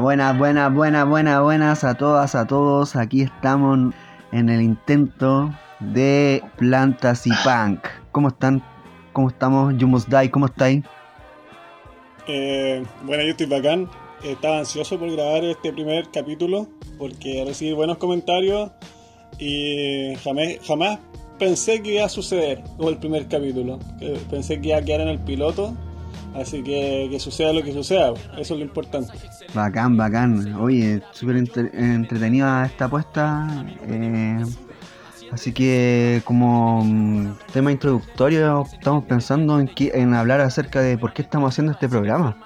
Buenas, buenas, buenas, buenas, buenas a todas, a todos. Aquí estamos en el intento de Plantas y Punk. ¿Cómo están? ¿Cómo estamos? You Must Die, ¿cómo estáis? Eh, bueno, yo estoy bacán. Estaba ansioso por grabar este primer capítulo porque recibí buenos comentarios y jamás, pensé que iba a suceder el primer capítulo. Pensé que iba a quedar en el piloto Así que que suceda lo que suceda, eso es lo importante. Bacán, bacán. Oye, súper entretenida esta apuesta. Eh, así que como mm, tema introductorio estamos pensando en, en hablar acerca de por qué estamos haciendo este programa.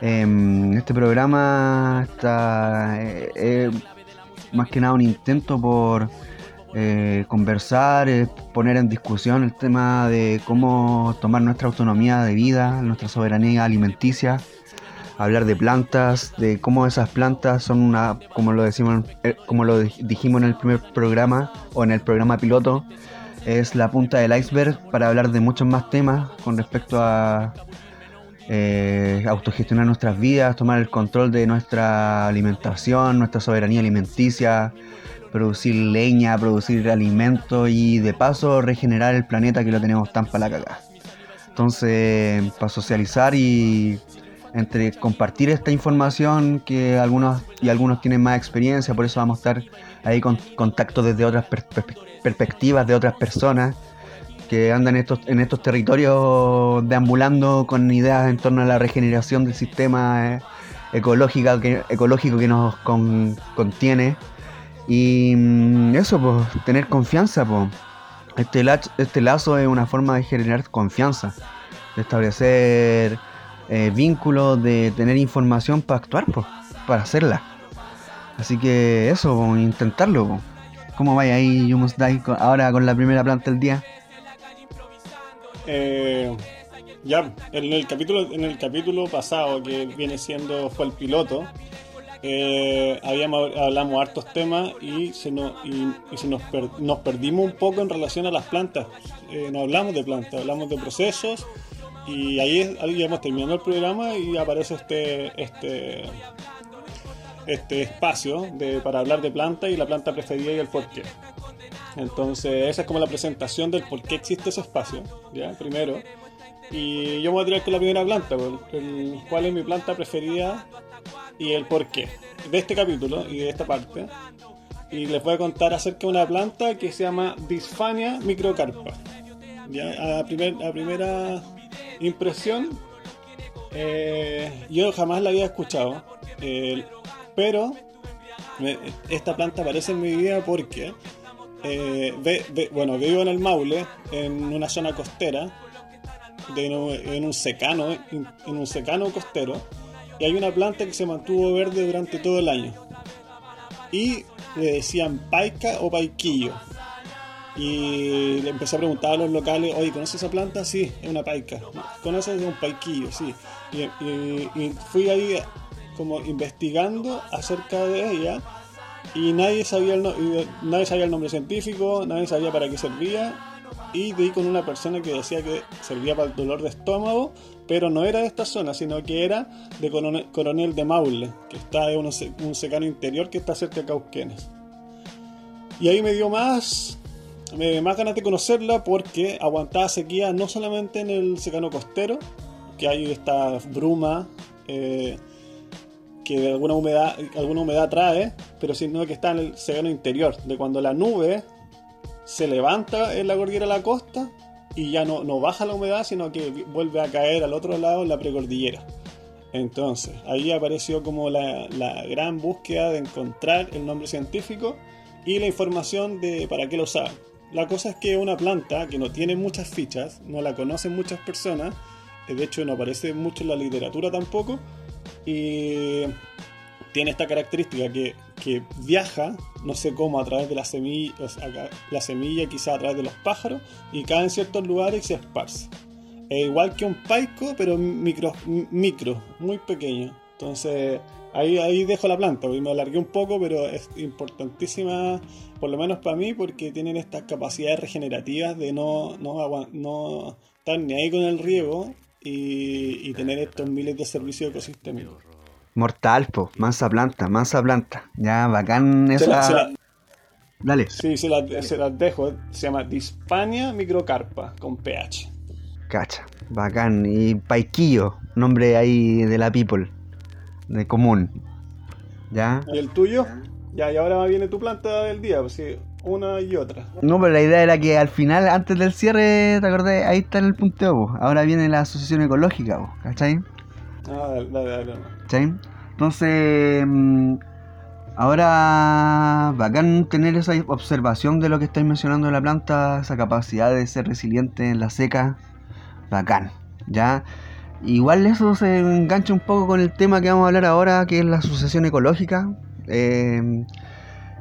Em, este programa está eh, más que nada un intento por eh, conversar, eh, poner en discusión el tema de cómo tomar nuestra autonomía de vida, nuestra soberanía alimenticia, hablar de plantas, de cómo esas plantas son una, como lo decimos, eh, como lo dijimos en el primer programa o en el programa piloto, es la punta del iceberg para hablar de muchos más temas con respecto a autogestionar nuestras vidas, tomar el control de nuestra alimentación, nuestra soberanía alimenticia, producir leña, producir alimento y de paso regenerar el planeta que lo tenemos tan para la cagada. Entonces, para socializar y entre compartir esta información que algunos y algunos tienen más experiencia, por eso vamos a estar ahí con contacto desde otras perspectivas de otras personas que andan en estos, en estos territorios deambulando con ideas en torno a la regeneración del sistema eh, ecológico que, ecológico que nos contiene y mm, eso, pues, tener confianza, pues. Este, lazo, este lazo es una forma de generar confianza, de establecer eh, vínculos, de tener información para actuar, pues, para hacerla. Así que eso, intentarlo. Pues. ¿Cómo vaya ahí You Must Die ahora con la primera planta del día? Eh, ya, en el capítulo en el capítulo pasado que viene siendo fue el piloto, eh, habíamos, hablamos hartos temas y se nos, y, se nos, nos, perdimos un poco en relación a las plantas. Eh, no hablamos de plantas, hablamos de procesos y ahí, ahí ya hemos terminado el programa y aparece este, este, este espacio de, para hablar de plantas y la planta preferida y el porqué. Entonces esa es como la presentación del por qué existe ese espacio, ¿ya? Primero. Y yo me voy a tirar con la primera planta, el, cuál es mi planta preferida y el porqué de este capítulo y de esta parte. Y les voy a contar acerca de una planta que se llama Disfania microcarpa. ¿Ya? A, primera impresión, eh, yo jamás la había escuchado, pero esta planta aparece en mi vida porque, eh, bueno, vivo en el Maule, en una zona costera, en un secano, en un secano costero y hay una planta que se mantuvo verde durante todo el año. Y le decían paica o paiquillo. Y le empecé a preguntar a los locales, oye, ¿conoces esa planta? Sí, es una paica. ¿Conoces un paiquillo? Sí. Y, fui ahí como investigando acerca de ella y nadie sabía, el nadie sabía el nombre científico, nadie sabía para qué servía y di con una persona que decía que servía para el dolor de estómago, pero no era de esta zona, sino que era de Coronel, de Maule, que está en un, secano interior que está cerca de Cauquenes. Y ahí me dio más, me, más ganas de conocerla porque aguantaba sequía no solamente en el secano costero, que hay esta bruma eh, que alguna humedad, alguna humedad trae, pero sino que está en el secano interior, de cuando la nube se levanta en la cordillera de la costa y ya no, no baja la humedad, sino que vuelve a caer al otro lado en la precordillera. Entonces, ahí apareció como la, gran búsqueda de encontrar el nombre científico y la información de para qué lo usaban. La cosa es que una planta que no tiene muchas fichas, no la conocen muchas personas, de hecho no aparece mucho en la literatura tampoco, y tiene esta característica que, viaja, no sé cómo, a través de la semilla, la semilla quizá a través de los pájaros, y cae en ciertos lugares y se esparce. Es igual que un paico, pero micro, micro muy pequeño. Entonces, ahí, ahí dejo la planta, me alargué un poco, pero es importantísima, por lo menos para mí, porque tienen estas capacidades regenerativas de no, no, no estar ni ahí con el riego y, y tener estos miles de servicios ecosistémicos. Mortal, po, mansa planta, mansa planta. Ya, bacán Se esa. la- se la- Dale. sí, se las dejo. Se llama Dispania microcarpa con pH. Cacha, bacán. Y Paiquillo, nombre ahí de la people, de común. ¿Ya? ¿Y el tuyo? Ya, y ahora viene tu planta del día, pues sí, una y otra. No, pero la idea era que al final, antes del cierre, ¿te acordás? Ahí está en el punteo, po. Ahora viene la asociación ecológica, po, ¿cachai? Ah, dale, dale, dale. ¿Cachai? Entonces, mm, ahora bacán tener esa observación de lo que estáis mencionando de la planta, esa capacidad de ser resiliente en la seca, bacán, ¿ya? Igual eso se engancha un poco con el tema que vamos a hablar ahora, que es la sucesión ecológica. Eh,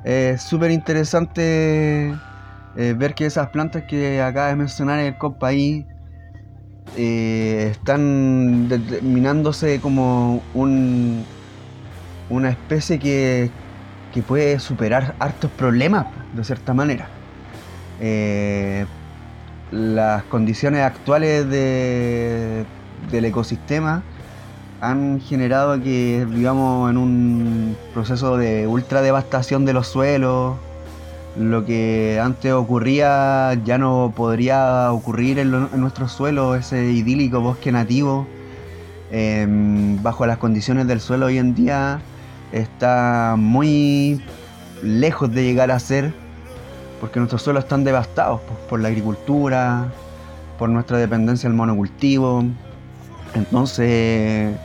es súper interesante eh, ver que esas plantas que acaba de mencionar el compa ahí eh, están determinándose como un, una especie que, que puede superar hartos problemas, de cierta manera. Eh, las condiciones actuales de- del ecosistema han generado que vivamos en un proceso de ultra devastación de los suelos. Lo que antes ocurría ya no podría ocurrir en, lo- en nuestros suelos, ese idílico bosque nativo. Em, bajo las condiciones del suelo hoy en día está muy lejos de llegar a ser, porque nuestros suelos están devastados pues, por la agricultura, por nuestra dependencia del monocultivo. Entonces,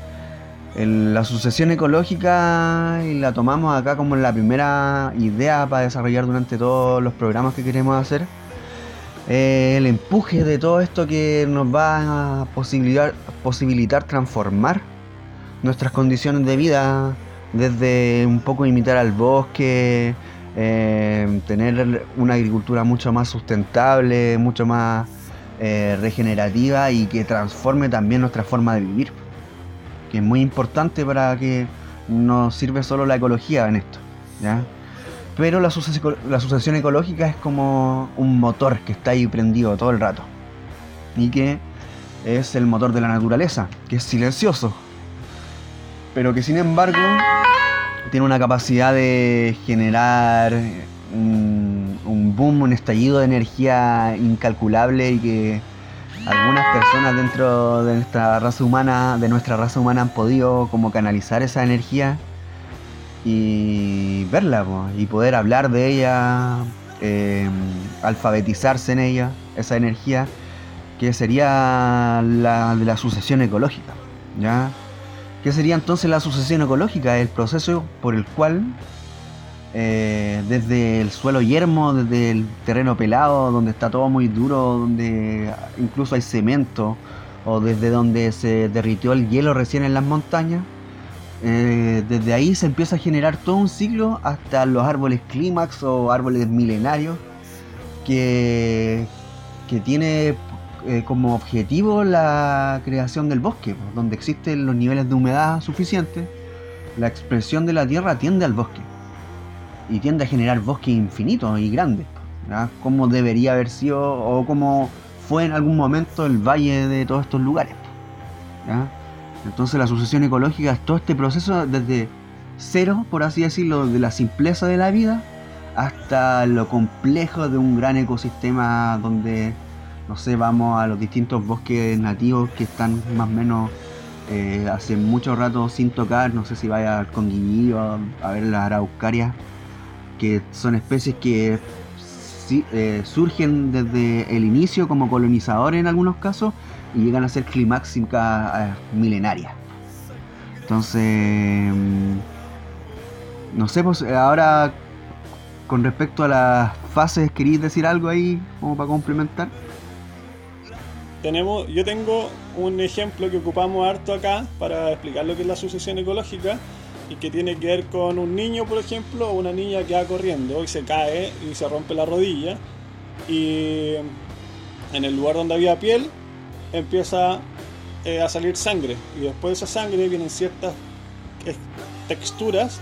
la sucesión ecológica y la tomamos acá como la primera idea para desarrollar durante todos los programas que queremos hacer. Eh, el empuje de todo esto que nos va a posibilitar, posibilitar transformar nuestras condiciones de vida, desde un poco imitar al bosque, eh, tener una agricultura mucho más sustentable, mucho más eh, regenerativa y que transforme también nuestra forma de vivir que es muy importante para que no sirve solo la ecología en esto, ¿ya? Pero la, sucesi- la sucesión ecológica es como un motor que está ahí prendido todo el rato y que es el motor de la naturaleza, que es silencioso, pero que sin embargo tiene una capacidad de generar un boom, un estallido de energía incalculable y que algunas personas dentro de nuestra raza humana, de nuestra raza humana han podido como canalizar esa energía y verla y poder hablar de ella, eh, alfabetizarse en ella, esa energía que sería la de la sucesión ecológica, ¿ya? ¿Qué sería entonces la sucesión ecológica? El proceso por el cual eh, desde el suelo yermo, desde el terreno pelado, donde está todo muy duro, donde incluso hay cemento, o desde donde se derritió el hielo recién en las montañas, eh, desde ahí se empieza a generar todo un ciclo hasta los árboles clímax o árboles milenarios que, que tiene eh, como objetivo la creación del bosque, donde existen los niveles de humedad suficientes, la expresión de la tierra tiende al bosque y tiende a generar bosques infinitos y grandes, ¿ya? como debería haber sido o como fue en algún momento el valle de todos estos lugares. ¿ya? Entonces la sucesión ecológica es todo este proceso desde cero, por así decirlo, de la simpleza de la vida hasta lo complejo de un gran ecosistema donde, no sé, vamos a los distintos bosques nativos que están más o menos eh, hace mucho rato sin tocar, no sé si vaya al Conguillío a, a ver las araucarias, que son especies que sí, eh, surgen desde el inicio como colonizadores en algunos casos y llegan a ser climáxicas eh, milenarias. Entonces, mm, no sé, pues ahora con respecto a las fases, ¿queréis decir algo ahí como para complementar? Tenemos, yo tengo un ejemplo que ocupamos harto acá para explicar lo que es la sucesión ecológica y que tiene que ver con un niño, por ejemplo, o una niña que va corriendo y se cae y se rompe la rodilla y en el lugar donde había piel empieza eh, a salir sangre y después de esa sangre vienen ciertas eh, texturas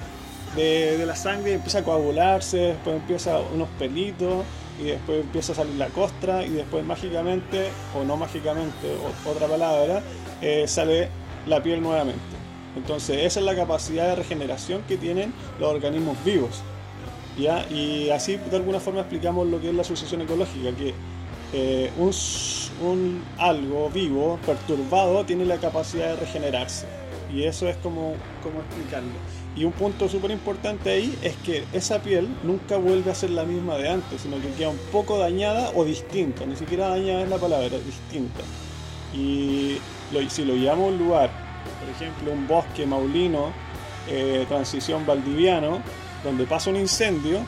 de, la sangre empieza a coagularse, después empieza unos pelitos y después empieza a salir la costra y después mágicamente, o no mágicamente, otra palabra, eh, sale la piel nuevamente. Entonces esa es la capacidad de regeneración que tienen los organismos vivos. ¿ya? Y así de alguna forma explicamos lo que es la sucesión ecológica, que eh, un, algo vivo, perturbado, tiene la capacidad de regenerarse. Y eso es como, como explicarlo. Y un punto súper importante ahí es que esa piel nunca vuelve a ser la misma de antes, sino que queda un poco dañada o distinta. Ni siquiera dañada es la palabra, distinta. Y si lo llevamos a un lugar, por ejemplo, un bosque maulino, eh, transición valdiviano, donde pasa un incendio,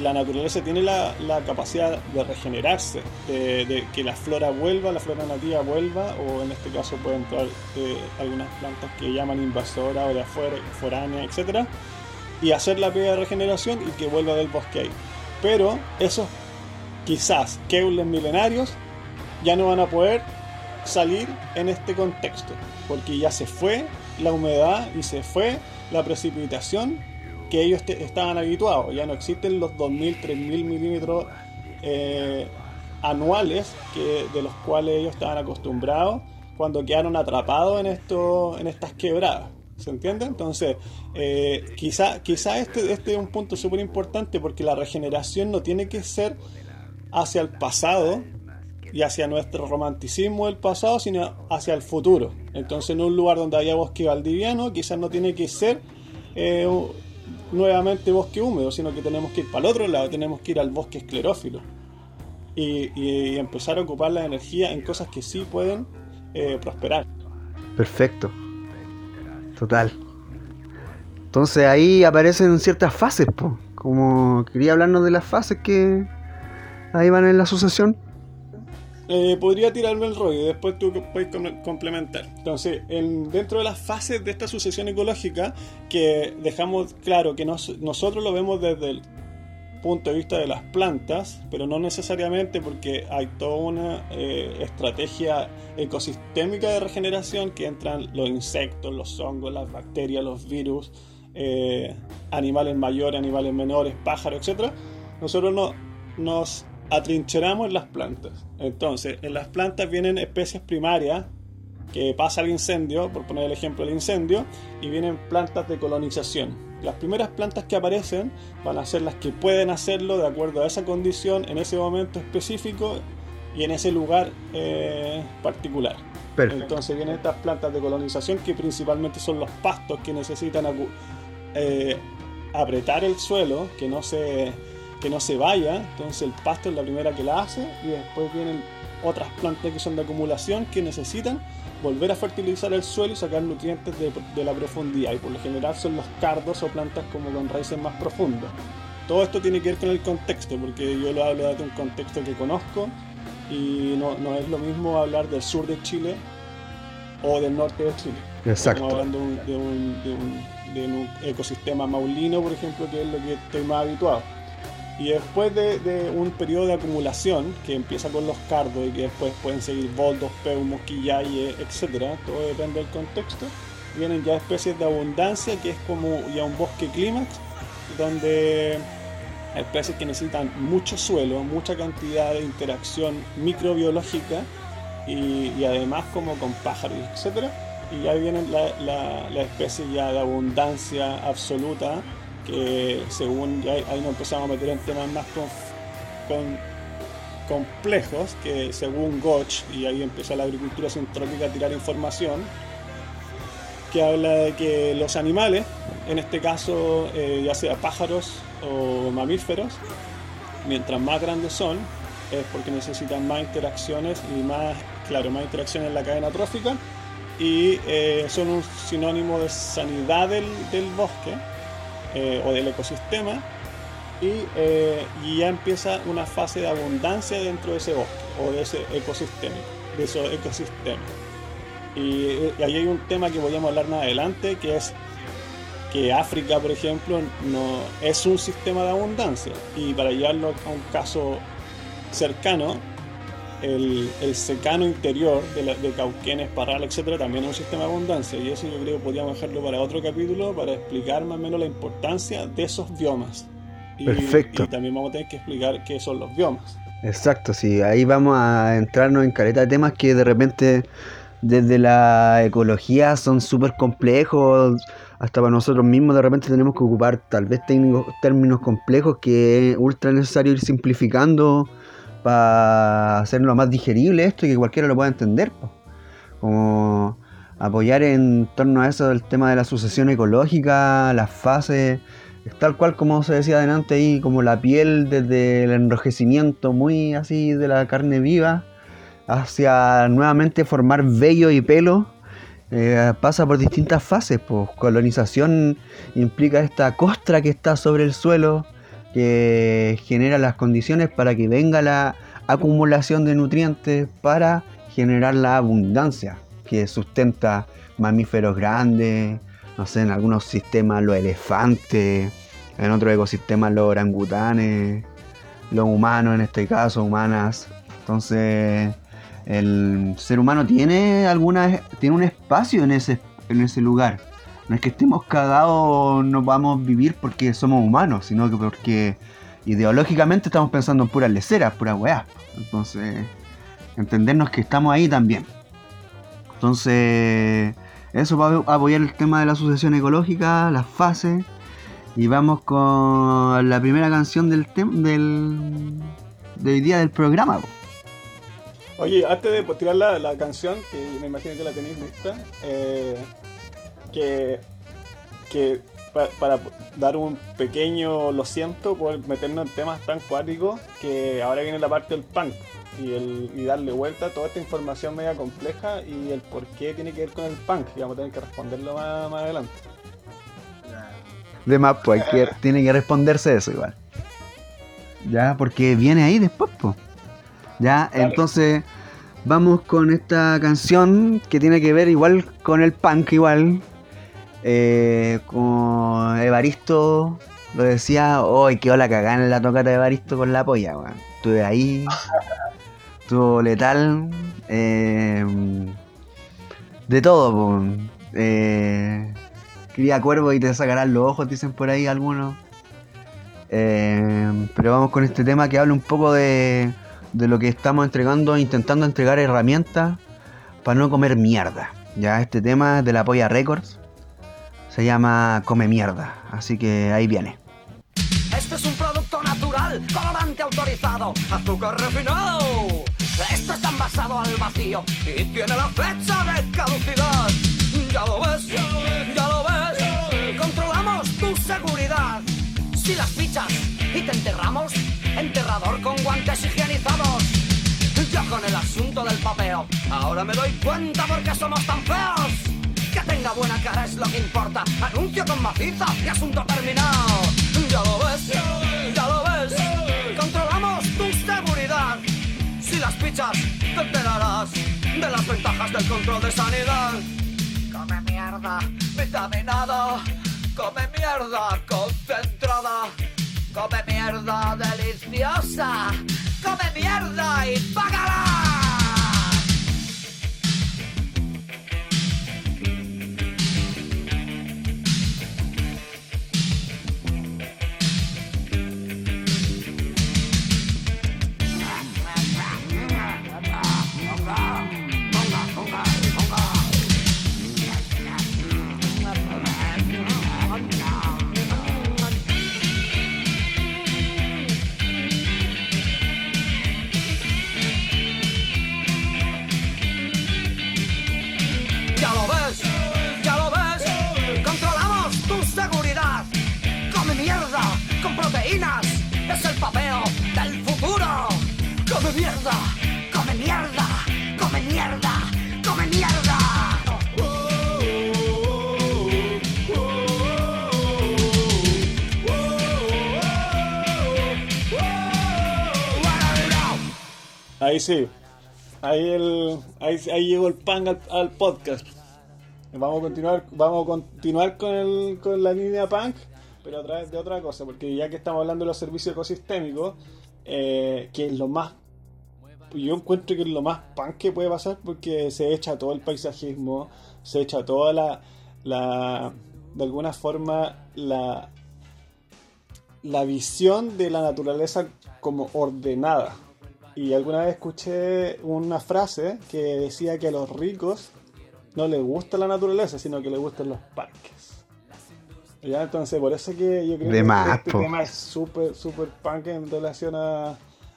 la naturaleza tiene la, capacidad de regenerarse, de, que la flora vuelva, la flora nativa vuelva, o en este caso pueden entrar eh, algunas plantas que llaman invasoras o de afuera, foránea, etc. Y hacer la pega de regeneración y que vuelva del bosque ahí. Pero esos quizás keules milenarios ya no van a poder salir en este contexto, porque ya se fue la humedad y se fue la precipitación que ellos estaban habituados. Ya no existen los 2.000, 3.000 milímetros eh, anuales que, de los cuales ellos estaban acostumbrados cuando quedaron atrapados en, esto, en estas quebradas. ¿Se entiende? Entonces, eh, quizá, quizá este, este es un punto súper importante porque la regeneración no tiene que ser hacia el pasado y hacia nuestro romanticismo del pasado, sino hacia el futuro. Entonces, en un lugar donde haya bosque valdiviano, quizás no tiene que ser eh, nuevamente bosque húmedo, sino que tenemos que ir para el otro lado, tenemos que ir al bosque esclerófilo y, empezar a ocupar la energía en cosas que sí pueden eh, prosperar. Perfecto. Total. Entonces ahí aparecen ciertas fases, como quería hablarnos de las fases que ahí van en la asociación. Eh, podría tirarme el rollo y después tú puedes complementar. Entonces, dentro de las fases de esta sucesión ecológica, que dejamos claro que nosotros lo vemos desde el punto de vista de las plantas, pero no necesariamente porque hay toda una eh, estrategia ecosistémica de regeneración que entran los insectos, los hongos, las bacterias, los virus, eh, animales mayores, animales menores, pájaros, etc. Nosotros no, nos atrincheramos las plantas. Entonces, en las plantas vienen especies primarias que pasa el incendio, por poner el ejemplo del incendio, y vienen plantas de colonización. Las primeras plantas que aparecen van a ser las que pueden hacerlo de acuerdo a esa condición en ese momento específico y en ese lugar eh, particular. Entonces vienen estas plantas de colonización que principalmente son los pastos que necesitan eh, apretar el suelo, que no se que no se vaya, entonces el pasto es la primera que la hace y después vienen otras plantas que son de acumulación que necesitan volver a fertilizar el suelo y sacar nutrientes de, la profundidad y por lo general son los cardos o plantas como con raíces más profundas. Todo esto tiene que ver con el contexto, porque yo lo hablo de un contexto que conozco y no, no es lo mismo hablar del sur de Chile o del norte de Chile. Exacto. Estamos hablando de un, de un, de un ecosistema maulino, por ejemplo, que es lo que estoy más habituado. Y después de, un periodo de acumulación que empieza con los cardos y que después pueden seguir boldos, peumos, quillaye, etc., todo depende del contexto, vienen ya especies de abundancia que es como ya un bosque clímax, donde especies que necesitan mucho suelo, mucha cantidad de interacción microbiológica y, además como con pájaros, etc. Y ya vienen la, la, la especie ya de abundancia absoluta que según ahí nos empezamos a meter en temas más con, complejos, que según Gotch, y ahí empieza la agricultura sintrópica a tirar información, que habla de que los animales, en este caso eh, ya sea pájaros o mamíferos, mientras más grandes son, es porque necesitan más interacciones y más, claro, más interacciones en la cadena trófica y eh, son un sinónimo de sanidad del bosque eh, o del ecosistema eh, y, ya empieza una fase de abundancia dentro de ese bosque o de ese ecosistema, de esos ecosistemas. Y, eh, ahí hay un tema que a hablar más adelante, que es que África, por ejemplo, es un sistema de abundancia. Y para llevarlo a un caso cercano, el, secano interior de, la, de Cauquenes, Parral, etcétera, también es un sistema de abundancia. Y eso yo creo que podríamos dejarlo para otro capítulo para explicar más o menos la importancia de esos biomas. Y, Perfecto. Y también vamos a tener que explicar qué son los biomas. Exacto, sí, ahí vamos a entrarnos en careta de temas que de repente desde la ecología son súper complejos, hasta para nosotros mismos de repente tenemos que ocupar tal vez técnicos, términos complejos que es ultra necesario ir simplificando para hacerlo más digerible esto y que cualquiera lo pueda entender. Como apoyar en torno a eso el tema de la sucesión ecológica, las fases, tal cual como se decía adelante ahí, como la piel desde el enrojecimiento muy así de la carne viva hacia nuevamente formar vello y pelo, eh, pasa por distintas fases. Pues colonización implica esta costra que está sobre el suelo, que genera las condiciones para que venga la acumulación de nutrientes para generar la abundancia que sustenta mamíferos grandes, no sé, en algunos sistemas los elefantes, en otros ecosistemas los orangutanes, los humanos en este caso, humanas. Entonces, el ser humano tiene alguna tiene un espacio en ese en ese lugar. No es que estemos cagados, no podamos vivir porque somos humanos, sino que porque ideológicamente estamos pensando en puras leceras, puras weá. Entonces, entendernos que estamos ahí también. Entonces, eso va a apoyar el tema de la sucesión ecológica, las fases. Y vamos con la primera canción del, del de hoy día del programa. Oye, antes de tirar la, la, canción, que me imagino que la tenéis lista, eh, que, que para dar un pequeño lo siento por meternos en temas tan cuáticos que ahora viene la parte del punk y, el, y darle vuelta a toda esta información media compleja y el por qué tiene que ver con el punk y vamos a tener que responderlo más, más adelante. De más, pues tiene que responderse eso igual. Ya, porque viene ahí después, pues. Ya, entonces vamos con esta canción que tiene que ver igual con el punk, igual. Eh, con Evaristo lo decía, hoy qué hola cagada en la tocata de Evaristo con la polla, weón. Estuve ahí, estuvo letal. Eh, de todo, eh, cría cuervo y te sacarán los ojos, dicen por ahí algunos. Eh, pero vamos con este tema que habla un poco de de lo que estamos entregando, intentando entregar herramientas para no comer mierda. Ya este tema de la Polla Records se llama Come Mierda, así que ahí viene. Este es un producto natural, colorante autorizado, azúcar refinado. Esto está envasado al vacío y tiene la fecha de caducidad. Ya lo ves, ya lo ves. Controlamos tu seguridad. Si las fichas y te enterramos, enterrador con guantes higienizados. Ya con el asunto del papeo, ahora me doy cuenta porque somos tan feos. Tenga buena cara es lo que importa. Anuncio con maciza y asunto terminado. Ya lo ves, ya lo ves. Controlamos tu seguridad. Si las pichas, te enterarás de las ventajas del control de sanidad. Come mierda, vitaminado. Come mierda, concentrada. Come mierda deliciosa. Come mierda y págala. Mierda, come mierda, come mierda, come mierda. Ahí sí, ahí, el, ahí, ahí llegó el pan al, podcast. Vamos a continuar, vamos a continuar con, el, con la línea punk, pero a través de otra cosa, porque ya que estamos hablando de los servicios ecosistémicos, eh, que es lo más yo encuentro que es lo más punk que puede pasar porque se echa todo el paisajismo, se echa toda la, la de alguna forma, la, la visión de la naturaleza como ordenada. Y alguna vez escuché una frase que decía que a los ricos no les gusta la naturaleza, sino que les gustan los parques. Ya, entonces por eso que yo creo De que más, este po. tema es súper, súper punk en relación a,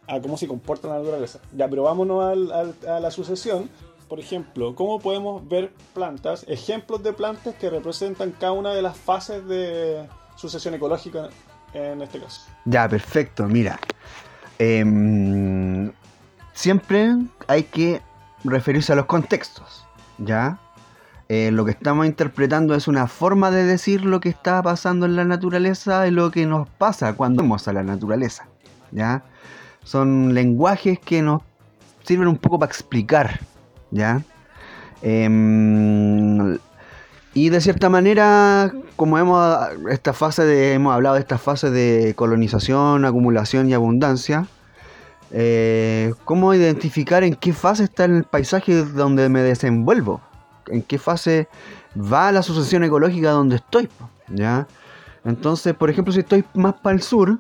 a cómo se comporta la naturaleza. Ya, pero vámonos al- al- a la sucesión. Por ejemplo, ¿cómo podemos ver plantas, ejemplos de plantas que representan cada una de las fases de sucesión ecológica en este caso? Ya, perfecto, mira. Em, siempre hay que referirse a los contextos, ¿ya? Eh, lo que estamos interpretando es una forma de decir lo que está pasando en la naturaleza y lo que nos pasa cuando vemos a la naturaleza, ¿ya? Son lenguajes que nos sirven un poco para explicar, ¿ya? Em, y de cierta manera, como hemos esta fase de hemos hablado de esta fase de colonización, acumulación y abundancia, eh, cómo identificar en qué fase está el paisaje donde me desenvuelvo, en qué fase va la sucesión ecológica donde estoy, ¿ya? Entonces, por ejemplo, si estoy más para el sur,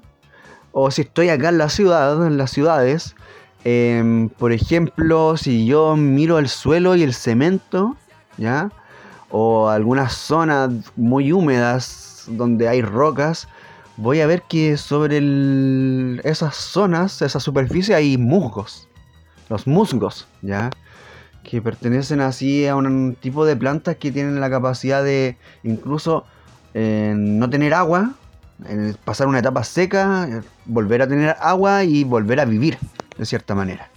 o si estoy acá en la ciudad, en las ciudades, em, por ejemplo, si yo miro el suelo y el cemento, ¿ya? o algunas zonas muy húmedas donde hay rocas, voy a ver que sobre esas zonas, esa superficie, hay musgos. Los musgos, ¿ya? Que pertenecen así a un tipo de plantas que tienen la capacidad de incluso eh, no tener agua, eh, pasar una etapa seca, eh, volver a tener agua y volver a vivir, de cierta manera.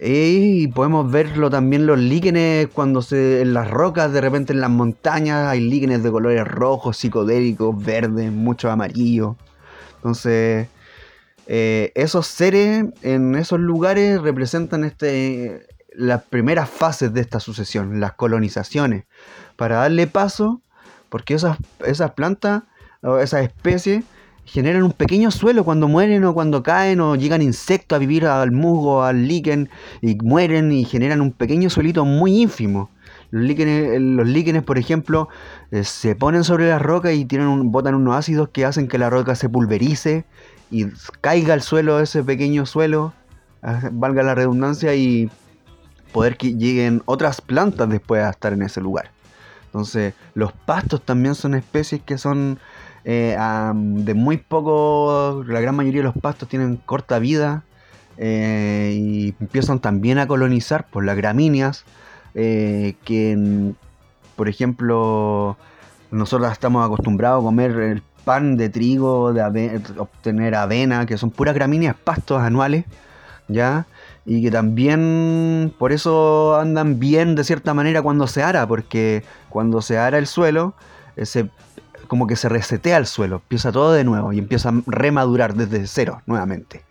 Y podemos verlo también los líquenes cuando se en las rocas, de repente en las montañas hay líquenes de colores rojos, psicodélicos, verdes, mucho amarillo. Entonces, eh, esos seres en esos lugares representan este las primeras fases de esta sucesión, las colonizaciones, para darle paso, porque esas, esas plantas esas especies generan un pequeño suelo cuando mueren o cuando caen o llegan insectos a vivir al musgo, al líquen y mueren y generan un pequeño suelito muy ínfimo. Los líquenes, los líquenes, por ejemplo, eh, se ponen sobre las rocas y tienen un, botan unos ácidos que hacen que la roca se pulverice y caiga al suelo ese pequeño suelo, ah, valga la redundancia, y poder que lleguen otras plantas después a estar en ese lugar. Entonces, los pastos también son especies que son eh, de muy poco, la gran mayoría de los pastos tienen corta vida eh, y empiezan también a colonizar por las gramíneas, eh, que por ejemplo nosotros estamos acostumbrados a comer el pan de trigo, de obtener avena, que son puras gramíneas, pastos anuales, ¿ya? Y que también por eso andan bien de cierta manera cuando se ara, porque cuando se ara el suelo, eh, se- como que se resetea el suelo, empieza todo de nuevo y empieza a remadurar desde cero nuevamente.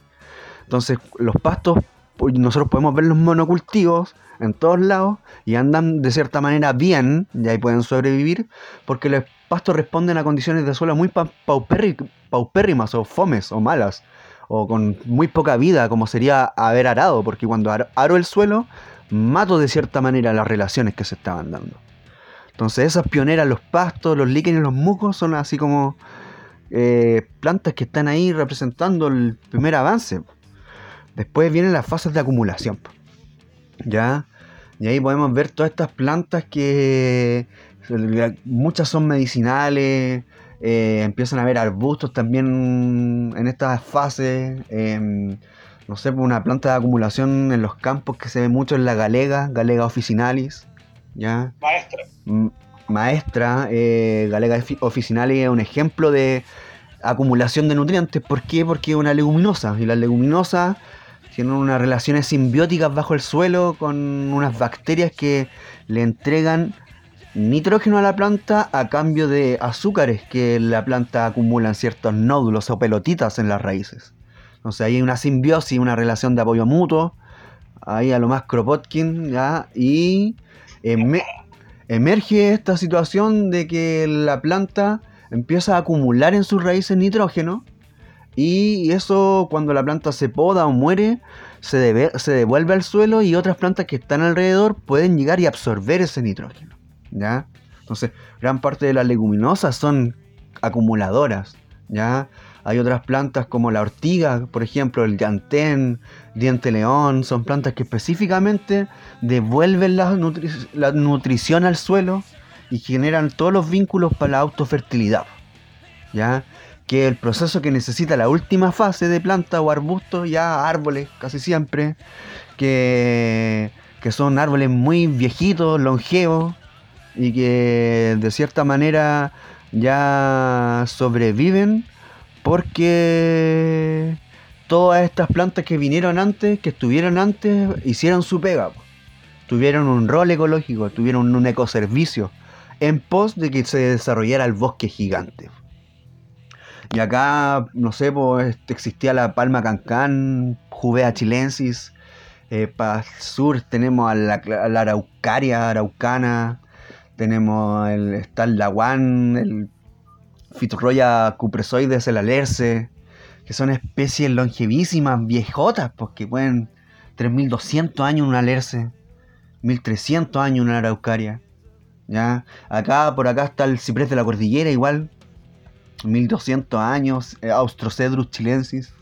Entonces los pastos, pues, nosotros podemos ver los monocultivos en todos lados y andan de cierta manera bien, y ahí pueden sobrevivir, porque los pastos responden a condiciones de suelo muy pa- paupérri- paupérrimas o fomes o malas, o con muy poca vida, como sería haber arado, porque cuando ar- aro el suelo, mato de cierta manera las relaciones que se estaban dando. Entonces esas pioneras, los pastos, los líquenes, los musgos, son así como eh, plantas que están ahí representando el primer avance. Después vienen las fases de acumulación. ¿Ya? Y ahí podemos ver todas estas plantas que eh, muchas son medicinales, eh, empiezan a haber arbustos también en estas fases. em, no sé, una planta de acumulación en los campos que se ve mucho en la galega, galega officinalis. ¿Ya? Maestra. M- maestra, eh, Galega Offi- Officinalis es un ejemplo de acumulación de nutrientes. ¿Por qué? Porque es una leguminosa. Y las leguminosas tienen unas relaciones simbióticas bajo el suelo con unas bacterias que le entregan nitrógeno a la planta a cambio de azúcares que la planta acumula en ciertos nódulos o pelotitas en las raíces. Entonces ahí hay una simbiosis, una relación de apoyo mutuo. Ahí a lo más Kropotkin. Y eme- emerge esta situación de que la planta empieza a acumular en sus raíces nitrógeno y eso cuando la planta se poda o muere se devuelve al suelo y otras plantas que están alrededor pueden llegar y absorber ese nitrógeno. ¿Ya? Entonces, gran parte de las leguminosas son acumuladoras. ¿ya? Hay otras plantas como la ortiga, por ejemplo, el llantén, diente león, son plantas que específicamente devuelven la, nutrición al suelo y generan todos los vínculos para la autofertilidad. ¿Ya? Que el proceso que necesita la última fase de planta o arbusto, ya árboles casi siempre, que, que son árboles muy viejitos, longevos, y que de cierta manera ya sobreviven porque todas estas plantas que vinieron antes, que estuvieron antes, hicieron su pega. Tuvieron un rol ecológico, tuvieron un ecoservicio en pos de que se desarrollara el bosque gigante. Y acá, no sé, pues existía la palma cancán, Juvea chilensis. Eh, para el sur tenemos a la, araucaria araucana. Tenemos el, está el laguán, el Fitzroya cupresoides, el alerce, que son especies longevísimas, viejotas, porque pueden 3200 años un alerce, 1300 años una araucaria. ¿ya? Acá, por acá está el ciprés de la cordillera, igual, 1200 años, eh, Austrocedrus chilensis.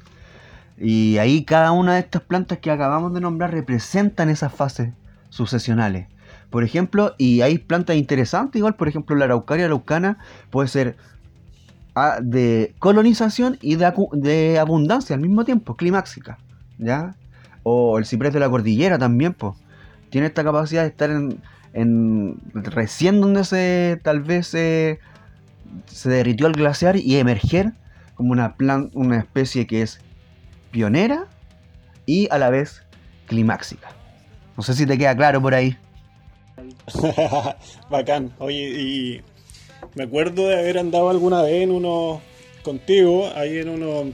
Y ahí cada una de estas plantas que acabamos de nombrar representan esas fases sucesionales. Por ejemplo, y hay plantas interesantes, igual, por ejemplo, la araucaria araucana puede ser de colonización y de, abundancia al mismo tiempo, climáxica, ¿ya? O el ciprés de la cordillera también, pues. Tiene esta capacidad de estar en, recién donde se tal vez se, derritió el glaciar y emerger como una, plan, una especie que es pionera y a la vez climáxica. No sé si te queda claro por ahí. Bacán. Oye, y me acuerdo de haber andado alguna vez en uno contigo, ahí en uno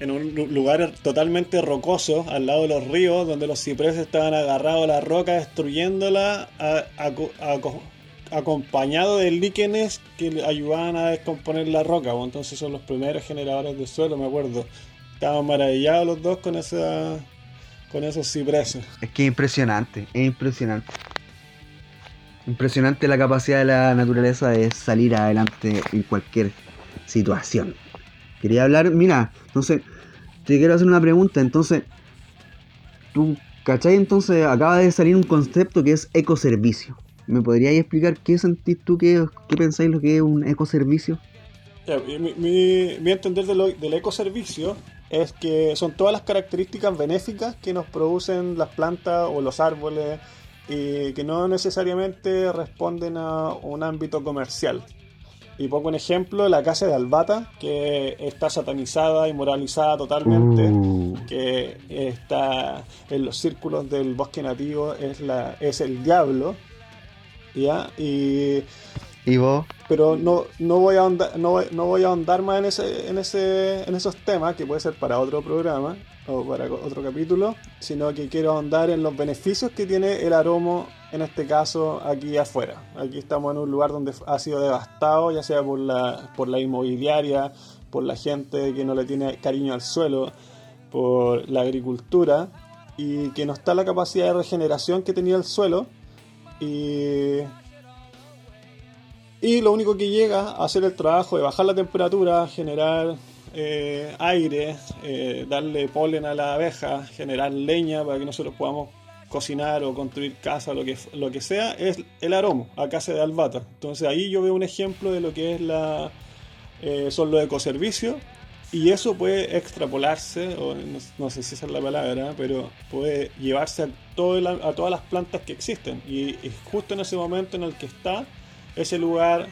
en un lugar totalmente rocoso, al lado de los ríos, donde los cipreses estaban agarrados a la roca, destruyéndola, acompañado de líquenes que ayudaban a descomponer la roca. Entonces son los primeros generadores de suelo, me acuerdo. Estaban maravillados los dos con esa con esos cipreses. Es que es impresionante, es impresionante. Impresionante la capacidad de la naturaleza de salir adelante en cualquier situación. Quería hablar, mira, entonces, te quiero hacer una pregunta, entonces, tú, ¿cachai? Entonces acaba de salir un concepto que es ecoservicio. ¿Me podrías explicar qué sentís tú, qué, qué pensáis lo que es un ecoservicio? mi, mi, entender del ecoservicio es que son todas las características benéficas que nos producen las plantas o los árboles y que no necesariamente responden a un ámbito comercial. Y pongo un ejemplo, la casa de Albata, que está satanizada y moralizada totalmente, uh. que está en los círculos del bosque nativo, es, la, es el diablo. ¿ya? Y ¿Y vos? Pero no, no, voy a ahondar, no, no, voy a ahondar más en, ese, en, ese, en esos temas, que puede ser para otro programa o para otro capítulo, sino que quiero ahondar en los beneficios que tiene el aroma, en este caso aquí afuera. Aquí estamos en un lugar donde ha sido devastado, ya sea por la, por la inmobiliaria, por la gente que no le tiene cariño al suelo, por la agricultura, y que no está la capacidad de regeneración que tenía el suelo. Y y lo único que llega a hacer el trabajo de bajar la temperatura, generar eh, aire, eh, darle polen a la abeja, generar leña para que nosotros podamos cocinar o construir casa, lo que, lo que sea, es el aroma, a casa de albata. Entonces ahí yo veo un ejemplo de lo que es la, eh, son los ecoservicios y eso puede extrapolarse, o no, sé si esa es la palabra, pero puede llevarse a, a todas las plantas que existen. Y, y justo en ese momento en el que está, ese lugar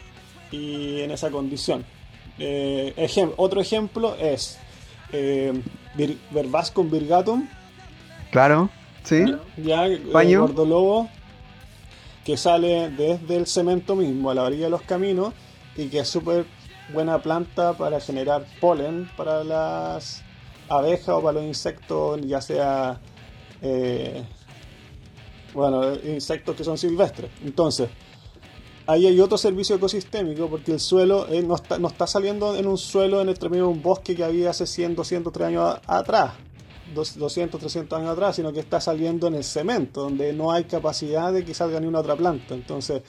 y en esa condición. Eh, otro ejemplo es eh, Verbascum virgatum. Claro, sí. Ya, el lobo que sale desde el cemento mismo a la orilla de los caminos y que es súper buena planta para generar polen para las abejas o para los insectos, ya sea, eh, bueno, insectos que son silvestres. Entonces, ahí hay otro servicio ecosistémico porque el suelo eh, no, está, no, está, saliendo en un suelo en el término de un bosque que había hace 100, 200, 300 años atrás. 200, 300 años atrás, sino que está saliendo en el cemento, donde no hay capacidad de que salga ni una otra planta. Entonces,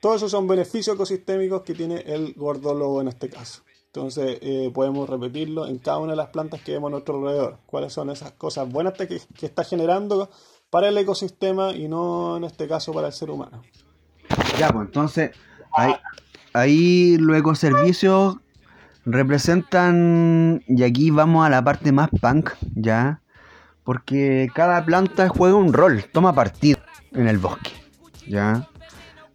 todos esos son beneficios ecosistémicos que tiene el gordólogo en este caso. Entonces eh, podemos repetirlo en cada una de las plantas que vemos a nuestro alrededor. ¿Cuáles son esas cosas buenas que, que está generando para el ecosistema y no en este caso para el ser humano? Ya, pues entonces ahí, ahí los ecoservicios representan, y aquí vamos a la parte más punk, ¿ya? Porque cada planta juega un rol, toma partido en el bosque, ¿ya?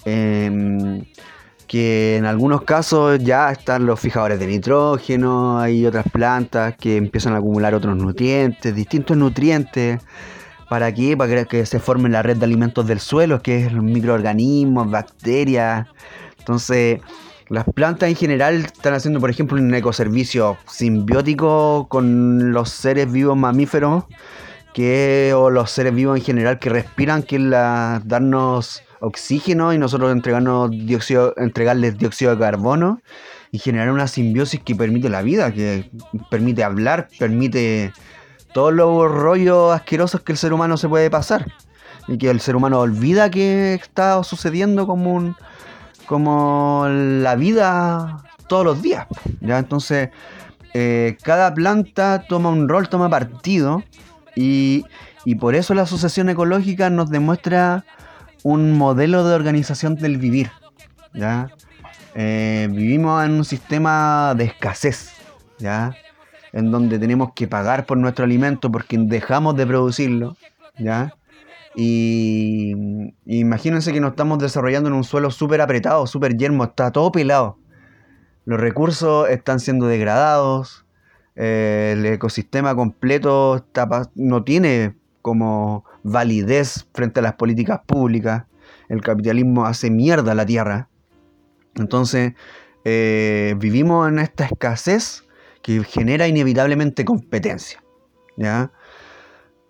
Em, que en algunos casos ya están los fijadores de nitrógeno, hay otras plantas que empiezan a acumular otros nutrientes, distintos nutrientes. ¿Para qué? Para que se forme la red de alimentos del suelo, que es microorganismos, bacterias. Entonces, las plantas en general están haciendo, por ejemplo, un ecoservicio simbiótico con los seres vivos mamíferos, que, o los seres vivos en general que respiran, que es la, darnos oxígeno y nosotros entregarnos dióxido, entregarles dióxido de carbono y generar una simbiosis que permite la vida, que permite hablar, permite todos los rollos asquerosos que el ser humano se puede pasar y que el ser humano olvida que está sucediendo como un como la vida todos los días ya entonces eh, cada planta toma un rol toma partido y, y por eso la asociación ecológica nos demuestra un modelo de organización del vivir. ¿ya? Eh, vivimos en un sistema de escasez, ¿ya? En donde tenemos que pagar por nuestro alimento porque dejamos de producirlo. ¿ya? Y, imagínense que nos estamos desarrollando en un suelo súper apretado, súper yermo, está todo pelado. Los recursos están siendo degradados, eh, el ecosistema completo está, no tiene como validez frente a las políticas públicas. El capitalismo hace mierda a la tierra. Entonces, eh, vivimos en esta escasez que genera inevitablemente competencia. ¿ya?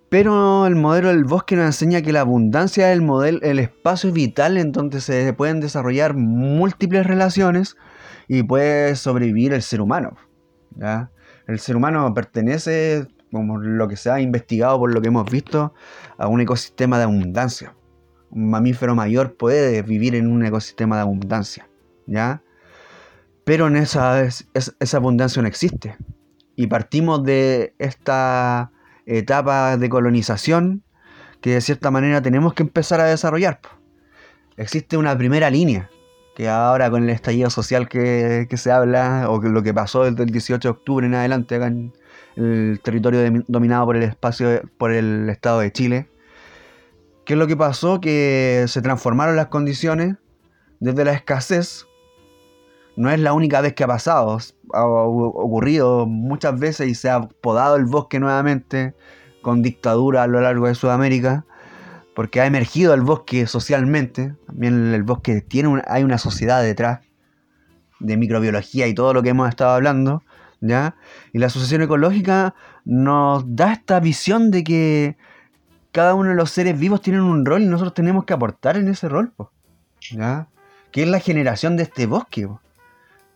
Pero el modelo del bosque nos enseña que la abundancia del modelo, el espacio es vital en donde se pueden desarrollar múltiples relaciones y puede sobrevivir el ser humano. ¿ya? El ser humano pertenece como lo que se ha investigado por lo que hemos visto, a un ecosistema de abundancia. Un mamífero mayor puede vivir en un ecosistema de abundancia, ¿ya? Pero en esa, esa abundancia no existe. Y partimos de esta etapa de colonización que de cierta manera tenemos que empezar a desarrollar. Existe una primera línea, que ahora con el estallido social que, que se habla, o que lo que pasó desde el 18 de octubre en adelante acá en, el territorio dominado por el espacio, por el Estado de Chile. ¿Qué es lo que pasó? Que se transformaron las condiciones desde la escasez. No es la única vez que ha pasado, ha ocurrido muchas veces y se ha podado el bosque nuevamente con dictadura a lo largo de Sudamérica, porque ha emergido el bosque socialmente. También el bosque tiene hay una sociedad detrás de microbiología y todo lo que hemos estado hablando. ¿ya? Y la asociación ecológica nos da esta visión de que cada uno de los seres vivos tienen un rol y nosotros tenemos que aportar en ese rol, ¿ya? Que es la generación de este bosque,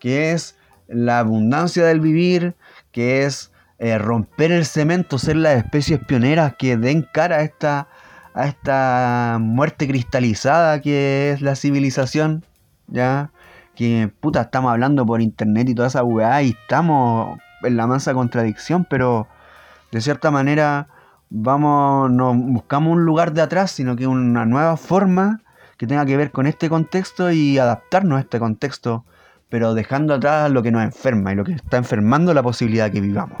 que es la abundancia del vivir, que es eh, romper el cemento, ser las especies pioneras que den cara a esta, a esta muerte cristalizada que es la civilización, ¿ya? que puta, estamos hablando por internet y toda esa weá y estamos en la mansa contradicción, pero de cierta manera vamos, no buscamos un lugar de atrás, sino que una nueva forma que tenga que ver con este contexto y adaptarnos a este contexto, pero dejando atrás lo que nos enferma y lo que está enfermando la posibilidad de que vivamos,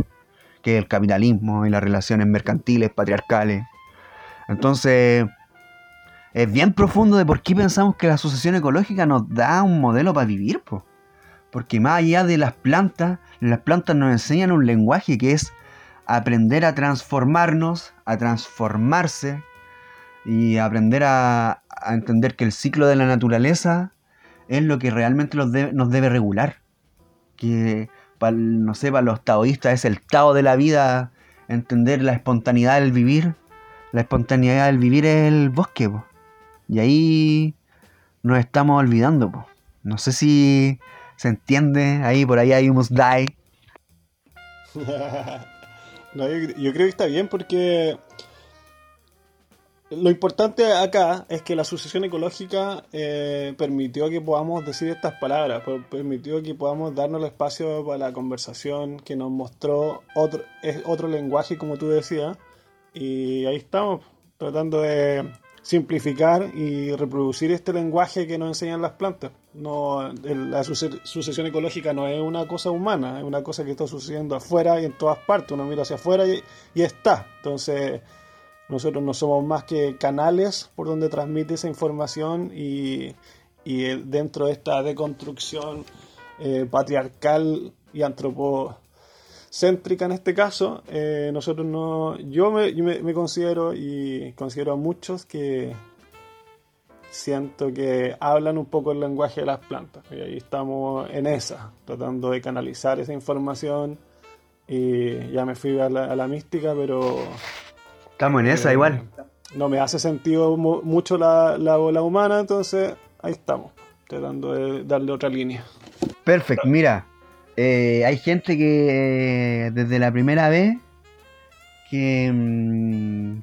que es el capitalismo y las relaciones mercantiles, patriarcales. Entonces, es bien profundo de por qué pensamos que la asociación ecológica nos da un modelo para vivir, Porque más allá de las plantas, las plantas nos enseñan un lenguaje que es aprender a transformarnos, a transformarse y aprender a, entender que el ciclo de la naturaleza es lo que realmente nos debe, regular. Que, para, no sé, para los taoístas es el tao de la vida, entender la espontaneidad del vivir. La espontaneidad del vivir es el bosque, y ahí nos estamos olvidando. No sé si se entiende. Ahí por ahí hay un must die. yo, creo que está bien porque lo importante acá es que la sucesión ecológica eh, permitió que podamos decir estas palabras, permitió que podamos darnos el espacio para la conversación, que nos mostró otro, otro lenguaje, como tú decías, y ahí estamos, tratando de simplificar y reproducir este lenguaje que nos enseñan las plantas. No, la sucesión ecológica no es una cosa humana, es una cosa que está sucediendo afuera y en todas partes. Uno mira hacia afuera y está. Entonces, nosotros no somos más que canales por donde transmite esa información y, y dentro de esta deconstrucción eh, patriarcal y antropocéntrica en este caso, eh, nosotros no, yo, me, me, considero y considero a muchos que siento que hablan un poco el lenguaje de las plantas y ahí estamos en esa, tratando de canalizar esa información y ya me fui a la mística, pero Estamos en esa igual. No me hace sentido mucho la, la bola humana, entonces ahí estamos, tratando de darle otra línea. Perfecto, mira, eh, hay gente que desde la primera vez que mm,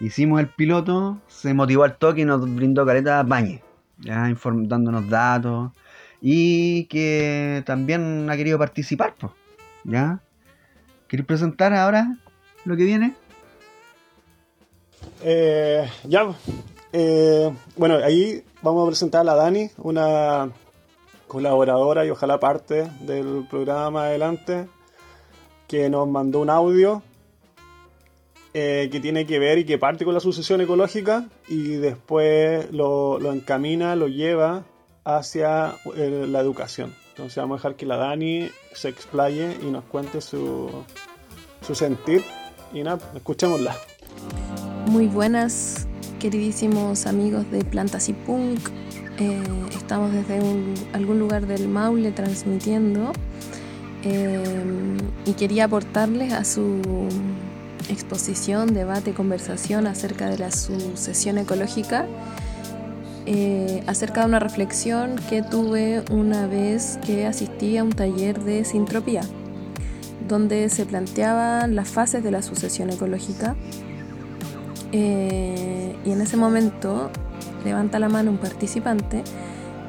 hicimos el piloto se motivó al toque y nos brindó careta bañe, ya dándonos datos y que también ha querido participar, ¿ya? ¿Quieres presentar ahora lo que viene? Eh, ya, eh, bueno, ahí vamos a presentar a la Dani, una colaboradora y ojalá parte del programa adelante, que nos mandó un audio eh, que tiene que ver y que parte con la sucesión ecológica y después lo, encamina, lo lleva hacia la educación. Entonces vamos a dejar que la Dani se explaye y nos cuente su, su sentir. Y nada, escuchémosla. Muy buenas, queridísimos amigos de Plantas y Punk. Eh, estamos desde algún lugar del Maule transmitiendo eh, y quería aportarles a su exposición, debate, conversación acerca de la sucesión ecológica, eh, acerca de una reflexión que tuve una vez que asistí a un taller de sintropía, donde se planteaban las fases de la sucesión ecológica eh, y en ese momento levanta la mano un participante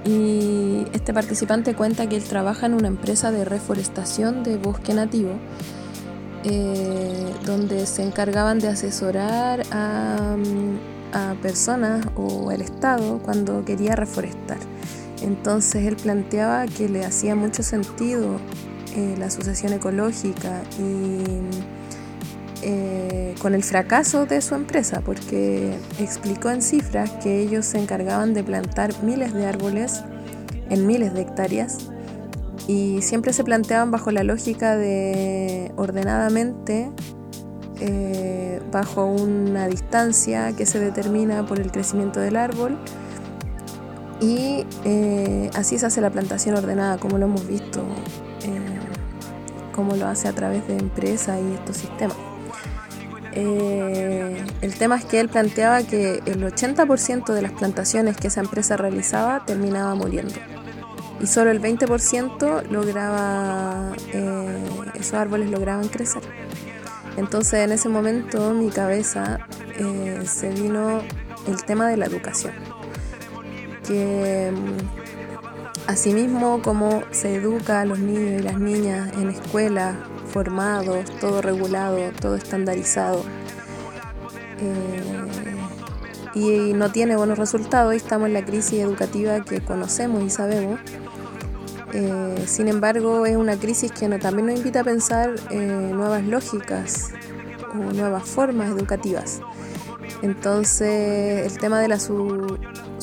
y este participante cuenta que él trabaja en una empresa de reforestación de bosque nativo eh, donde se encargaban de asesorar a, personas o al Estado cuando quería reforestar. Entonces él planteaba que le hacía mucho sentido eh, la asociación ecológica y eh, con el fracaso de su empresa, porque explicó en cifras que ellos se encargaban de plantar miles de árboles en miles de hectáreas y siempre se planteaban bajo la lógica de ordenadamente, eh, bajo una distancia que se determina por el crecimiento del árbol y eh, así se hace la plantación ordenada, como lo hemos visto, como lo hace a través de empresas y estos sistemas. Eh, el tema es que él planteaba que el 80% de las plantaciones que esa empresa realizaba terminaba muriendo y solo el 20% lograba, eh, esos árboles lograban crecer. Entonces en ese momento mi cabeza eh, se vino el tema de la educación, que mm, asimismo como se educa a los niños y las niñas en escuelas formados, todo regulado, todo estandarizado. Eh, y no tiene buenos resultados y estamos en la crisis educativa que conocemos y sabemos. Eh, sin embargo, es una crisis que también nos invita a pensar nuevas lógicas o nuevas formas educativas. Entonces, el tema de la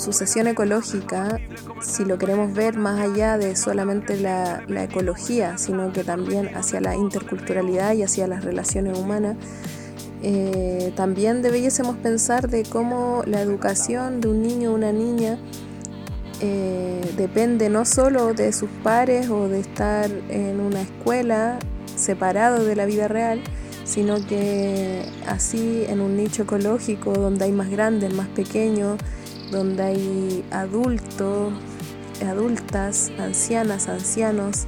sucesión ecológica, si lo queremos ver más allá de solamente la, ecología, sino que también hacia la interculturalidad y hacia las relaciones humanas, eh, también debiésemos pensar de cómo la educación de un niño o una niña eh, depende no solo de sus pares o de estar en una escuela separado de la vida real, sino que así en un nicho ecológico donde hay más grandes, más pequeños, donde hay adultos, adultas, ancianas, ancianos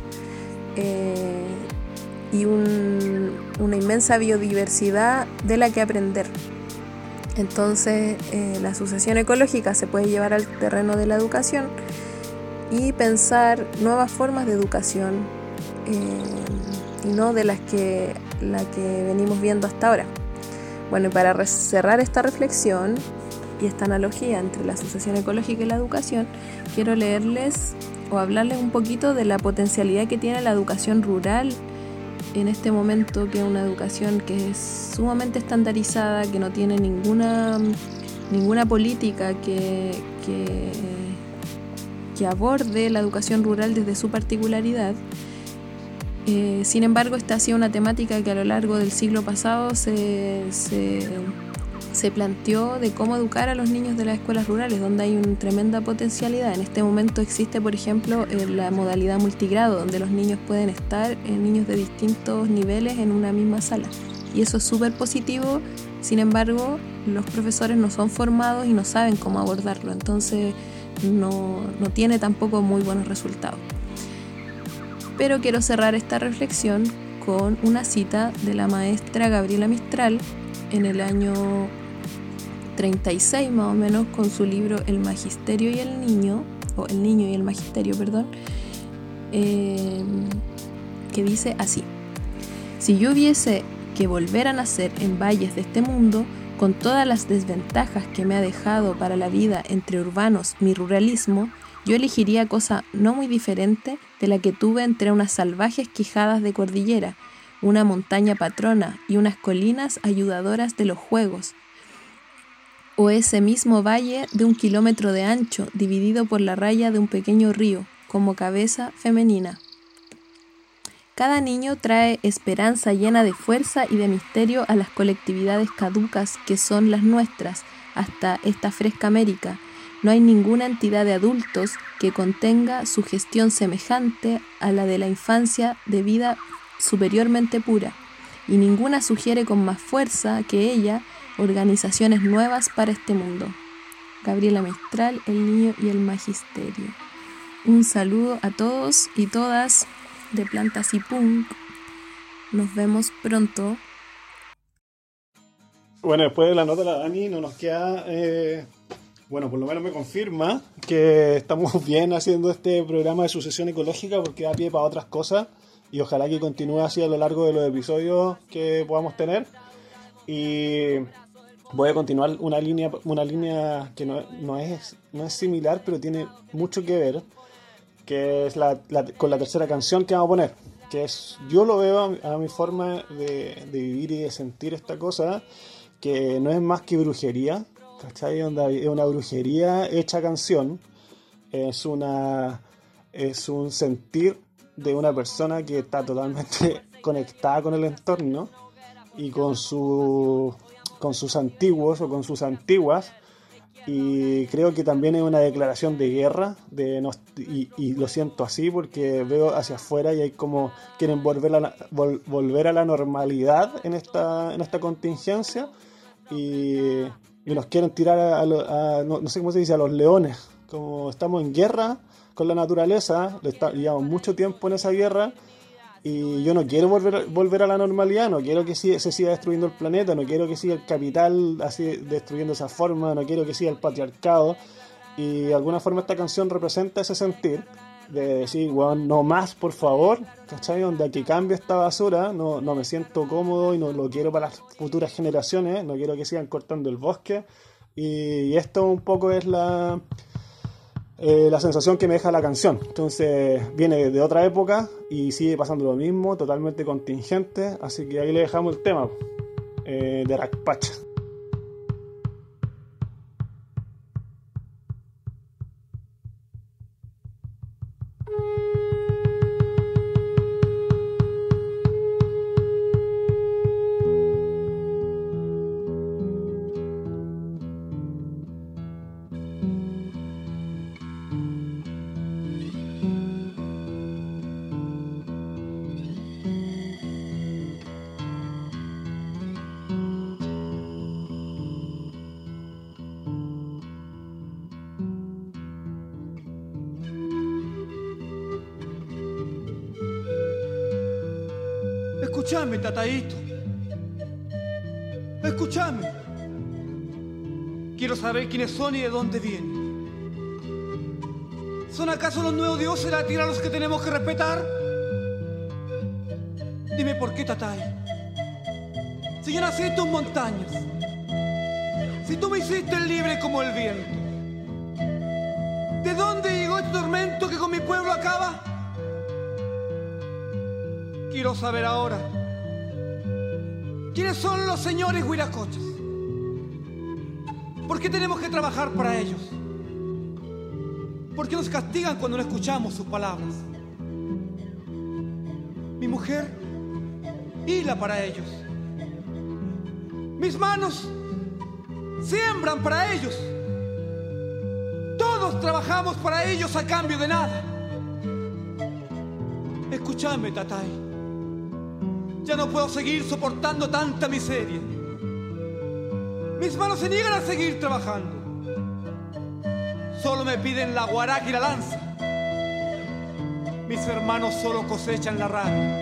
eh, y una inmensa biodiversidad de la que aprender. Entonces eh, la sucesión ecológica se puede llevar al terreno de la educación y pensar nuevas formas de educación eh, y no de las que, la que venimos viendo hasta ahora. Bueno, y para cerrar esta reflexión y esta analogía entre la sucesión ecológica y la educación, quiero leerles o hablarles un poquito de la potencialidad que tiene la educación rural en este momento, que es una educación que es sumamente estandarizada, que no tiene ninguna, ninguna política que, que, aborde la educación rural desde su particularidad. Eh, sin embargo, esta ha sido una temática que a lo largo del siglo pasado se, se se planteó de cómo educar a los niños de las escuelas rurales, donde hay una tremenda potencialidad. En este momento existe, por ejemplo, eh, la modalidad multigrado, donde los niños pueden estar, eh, niños de distintos niveles, en una misma sala. Y eso es súper positivo, sin embargo, los profesores no son formados y no saben cómo abordarlo, entonces no, no tiene tampoco muy buenos resultados. Pero quiero cerrar esta reflexión con una cita de la maestra Gabriela Mistral en el año 36 más o menos con su libro El Magisterio y el Niño, o El Niño y el Magisterio, perdón, eh, que dice así, si yo hubiese que volver a nacer en valles de este mundo, con todas las desventajas que me ha dejado para la vida entre urbanos mi ruralismo, yo elegiría cosa no muy diferente de la que tuve entre unas salvajes quijadas de cordillera, una montaña patrona y unas colinas ayudadoras de los juegos, o ese mismo valle de un kilómetro de ancho, dividido por la raya de un pequeño río, como cabeza femenina. Cada niño trae esperanza llena de fuerza y de misterio a las colectividades caducas que son las nuestras, hasta esta fresca América. No hay ninguna entidad de adultos que contenga su gestión semejante a la de la infancia de vida superiormente pura, y ninguna sugiere con más fuerza que ella organizaciones nuevas para este mundo. Gabriela Mistral, El Niño y el Magisterio. Un saludo a todos y todas de Plantas y Punk. Nos vemos pronto. Bueno, después de la nota de la Dani, no nos queda. Eh, bueno, por lo menos me confirma que estamos bien haciendo este programa de sucesión ecológica porque da pie para otras cosas y ojalá que continúe así a lo largo de los episodios que podamos tener. Y voy a continuar una línea, una línea que no, es, no es similar, pero tiene mucho que ver, que es la, con la tercera canción que vamos a poner, que es, yo lo veo a, mi forma de, vivir y de sentir esta cosa, que no es más que brujería, ¿cachai? Es una brujería hecha canción, es, una, es un sentir de una persona que está totalmente conectada con el entorno y con su con sus antiguos o con sus antiguas. Y creo que también es una declaración de guerra de y, lo siento así porque veo hacia afuera y hay como quieren volver a la, volver a la normalidad en esta, en esta contingencia. Y, nos quieren tirar a, no, sé cómo se dice a los leones. Como estamos en guerra con la naturaleza llevamos mucho tiempo en esa guerra y yo no quiero volver, volver a la normalidad, no quiero que se siga destruyendo el planeta, no quiero que siga el capital así destruyendo esa forma, no quiero que siga el patriarcado. Y de alguna forma esta canción representa ese sentir de decir, bueno, no más, por favor, ¿cachai? Donde que cambie esta basura, no, no me siento cómodo y no lo quiero para las futuras generaciones, no quiero que sigan cortando el bosque. Y esto un poco es la, eh, la sensación que me deja la canción. Entonces viene de otra época y sigue pasando lo mismo, totalmente contingente. Así que ahí le dejamos el tema eh, de Rakpacha. Escúchame. Escúchame. Quiero saber quiénes son y de dónde vienen. ¿Son acaso los nuevos dioses de la tierra los que tenemos que respetar? Dime por qué, Tatay. Si yo nací en tus montañas, si tú me hiciste libre como el viento, ¿de dónde llegó este tormento que con mi pueblo acaba? Quiero saber ahora, ¿quiénes son los señores huiracoches? ¿Por qué tenemos que trabajar para ellos? ¿Por qué nos castigan cuando no escuchamos sus palabras? Mi mujer hila para ellos. Mis manos siembran para ellos. Todos trabajamos para ellos a cambio de nada. Escúchame, Tatay. Ya no puedo seguir soportando tanta miseria. Mis manos se niegan a seguir trabajando. Solo me piden la guaraca y la lanza. Mis hermanos solo cosechan la rana.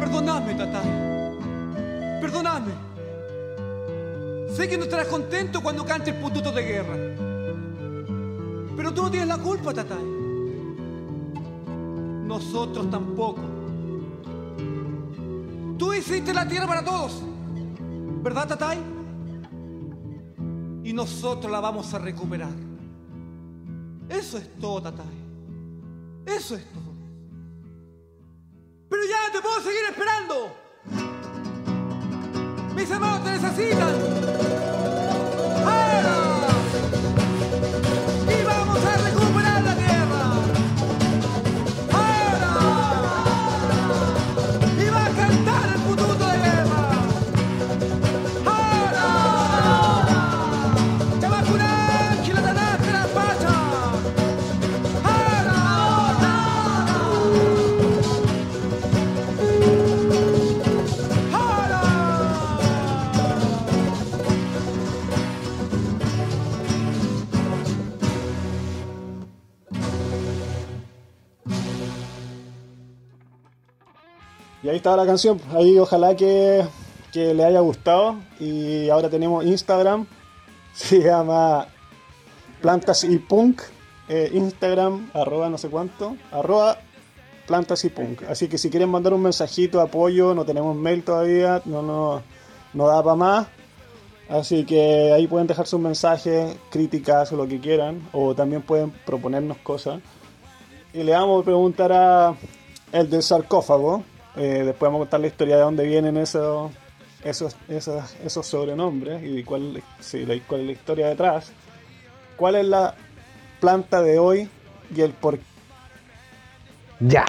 Perdóname, Tatay. Perdóname. Sé que no estarás contento cuando cante el pututo de guerra. Pero tú no tienes la culpa, Tatay. Nosotros tampoco. Hiciste la tierra para todos. ¿Verdad, Tatay? Y nosotros la vamos a recuperar. Eso es todo, Tatay. Eso es todo. Pero ya te puedo seguir esperando. Mis hermanos te necesitan. Y ahí estaba la canción. Ahí ojalá que, que le haya gustado. Y ahora tenemos Instagram. Se llama Plantas y Punk. Eh, Instagram, arroba no sé cuánto. Arroba Plantas y Punk. Así que si quieren mandar un mensajito, apoyo, no tenemos mail todavía. No, no, no da para más. Así que ahí pueden dejar sus mensajes, críticas o lo que quieran. O también pueden proponernos cosas. Y le vamos a preguntar a el del sarcófago. Eh, después vamos a contar la historia de dónde vienen esos, esos, esos, esos sobrenombres y cuál, sí, cuál es la historia detrás. ¿Cuál es la planta de hoy y el por qué? Ya.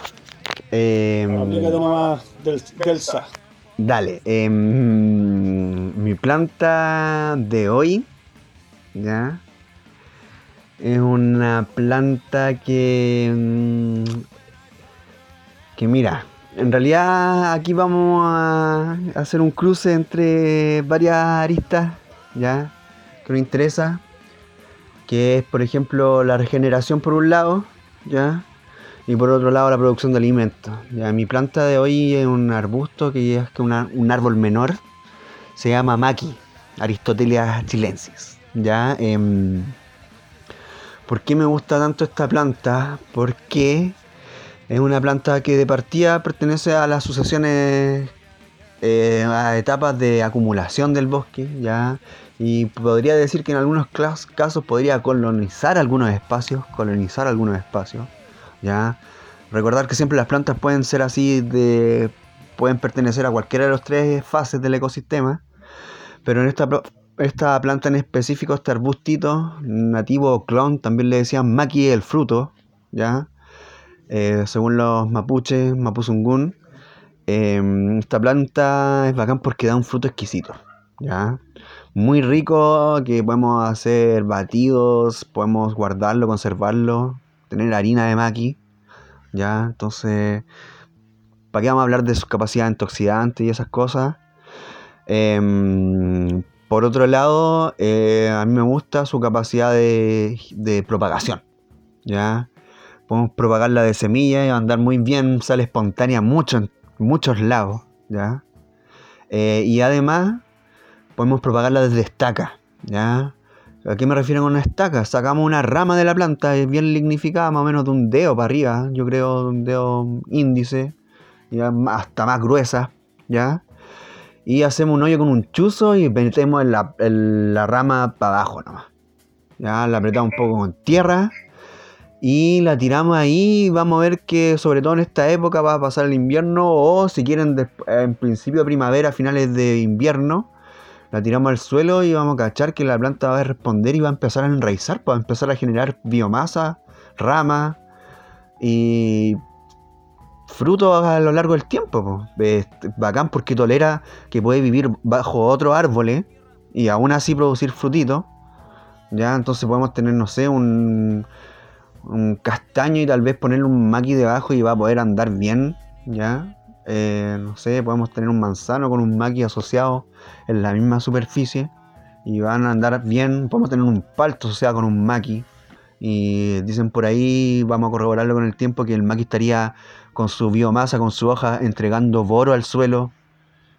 Em, nomás del, del SA. Dale, em, mi planta de hoy, ¿ya? Es una planta que, mm, que mira, en realidad aquí vamos a hacer un cruce entre varias aristas, ¿ya? Que nos interesa, que es por ejemplo la regeneración por un lado, ¿ya? Y por otro lado la producción de alimentos. Ya, mi planta de hoy es un arbusto que es un árbol menor. Se llama maqui, Aristotelia chilensis. ¿Ya? Em, ¿Por qué me gusta tanto esta planta? Porque es una planta que de partida pertenece a las sucesiones, eh, a etapas de acumulación del bosque, ¿ya? Y podría decir que en algunos casos podría colonizar algunos espacios, colonizar algunos espacios. ¿ya? Recordar que siempre las plantas pueden ser así de pueden pertenecer a cualquiera de las tres fases del ecosistema, pero en esta, esta planta en específico, este arbustito nativo clon, también le decían maqui el fruto, ¿ya? Eh, según los mapuches, mapuzungún, eh, esta planta es bacán porque da un fruto exquisito, ¿ya? Muy rico, que podemos hacer batidos, podemos guardarlo, conservarlo, tener harina de maqui, ¿ya? Entonces, ¿para qué vamos a hablar de sus capacidades antioxidantes y esas cosas? Em, por otro lado, eh, a mí me gusta su capacidad de, de propagación, ¿ya? Podemos propagarla de semilla y andar muy bien, sale espontánea mucho, en muchos lados, ¿ya? Eh, y además, podemos propagarla desde estaca, ¿ya? ¿A qué me refiero con una estaca? Sacamos una rama de la planta, bien lignificada, más o menos de un dedo para arriba, yo creo, de un dedo índice, hasta más gruesa, ¿ya? Y hacemos un hoyo con un chuzo y metemos la, la rama para abajo nomás. Ya la apretamos un poco con tierra y la tiramos ahí. Vamos a ver que, sobre todo en esta época, va a pasar el invierno. O si quieren, en principio de primavera, finales de invierno, la tiramos al suelo y vamos a cachar que la planta va a responder y va a empezar a enraizar, pues, va a empezar a generar biomasa, ramas y frutos a lo largo del tiempo. Es bacán porque tolera que puede vivir bajo otros árboles y aún así producir frutitos. Ya, entonces podemos tener, no sé, un, un castaño y tal vez ponerle un maqui debajo y va a poder andar bien, ¿ya? Eh, no sé, podemos tener un manzano con un maqui asociado en la misma superficie y van a andar bien. Podemos tener un palto asociado con un maqui y dicen por ahí, vamos a corroborarlo con el tiempo, que el maqui estaría con su biomasa, con su hoja, entregando boro al suelo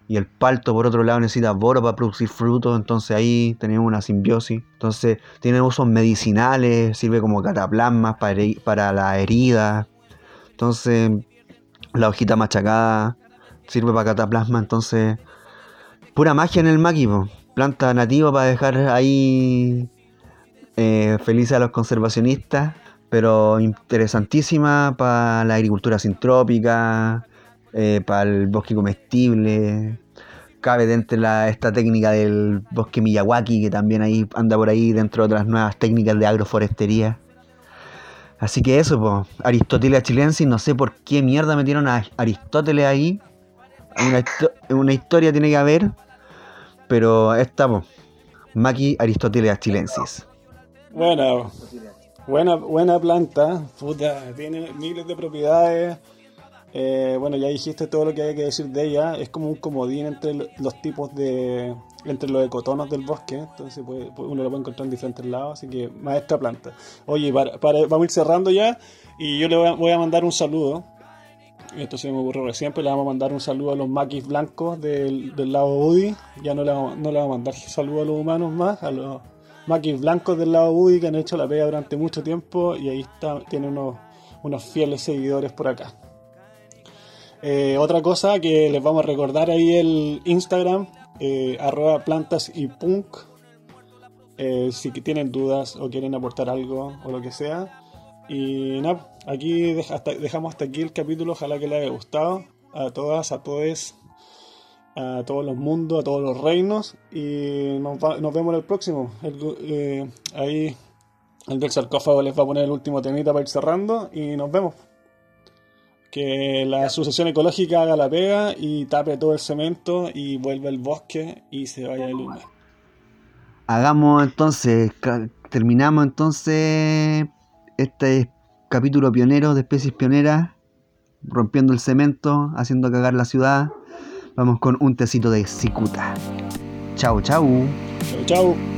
y el palto por otro lado necesita boro para producir frutos, entonces ahí tenemos una simbiosis. Entonces tiene usos medicinales, sirve como cataplasma para, para la herida. Entonces la hojita machacada sirve para cataplasma, entonces pura magia en el maqui, planta nativa para dejar ahí eh, felices a los conservacionistas, pero interesantísima para la agricultura sintrópica eh, para el bosque comestible. Cabe dentro de esta técnica del bosque Miyawaki, que también ahí anda por ahí dentro de otras nuevas técnicas de agroforestería. Así que eso, pues, Aristóteles chilensis, no sé por qué mierda metieron a Aristóteles ahí. Una, una historia tiene que haber, pero esta, pues, Maki Aristóteles chilensis. Bueno, buena, buena planta, puta, tiene miles de propiedades eh, bueno, ya dijiste todo lo que hay que decir de ella. Es como un comodín entre los tipos de. entre los ecotonos del bosque. Entonces uno lo puede encontrar en diferentes lados. Así que, maestra planta. Oye, para, vamos a ir cerrando ya. Y yo le voy a, mandar un saludo. Esto se me ocurrió recién, le vamos a mandar un saludo a los maquis blancos del, del lado UDI. Ya no le, vamos, no le vamos a mandar saludo a los humanos más, a los maquis blancos del lado UDI que han hecho la pega durante mucho tiempo. Y ahí está, tiene unos, unos fieles seguidores por acá. Eh, otra cosa que les vamos a recordar ahí el Instagram, eh, arroba plantas y punk. Eh, si tienen dudas o quieren aportar algo o lo que sea. Y nada, aquí dejamos hasta aquí el capítulo. Ojalá que les haya gustado. A todas, a todos, a todos los mundos, a todos los reinos. Y nos, vemos en el próximo. ahí el del sarcófago les va a poner el último temita para ir cerrando. Y nos vemos que la sucesión ecológica haga la pega y tape todo el cemento y vuelva el bosque y se vaya el humo. Hagamos entonces, terminamos entonces este capítulo pionero de especies pioneras, rompiendo el cemento, haciendo cagar la ciudad. Vamos con un tecito de cicuta. Chau, chau. Chau, chau.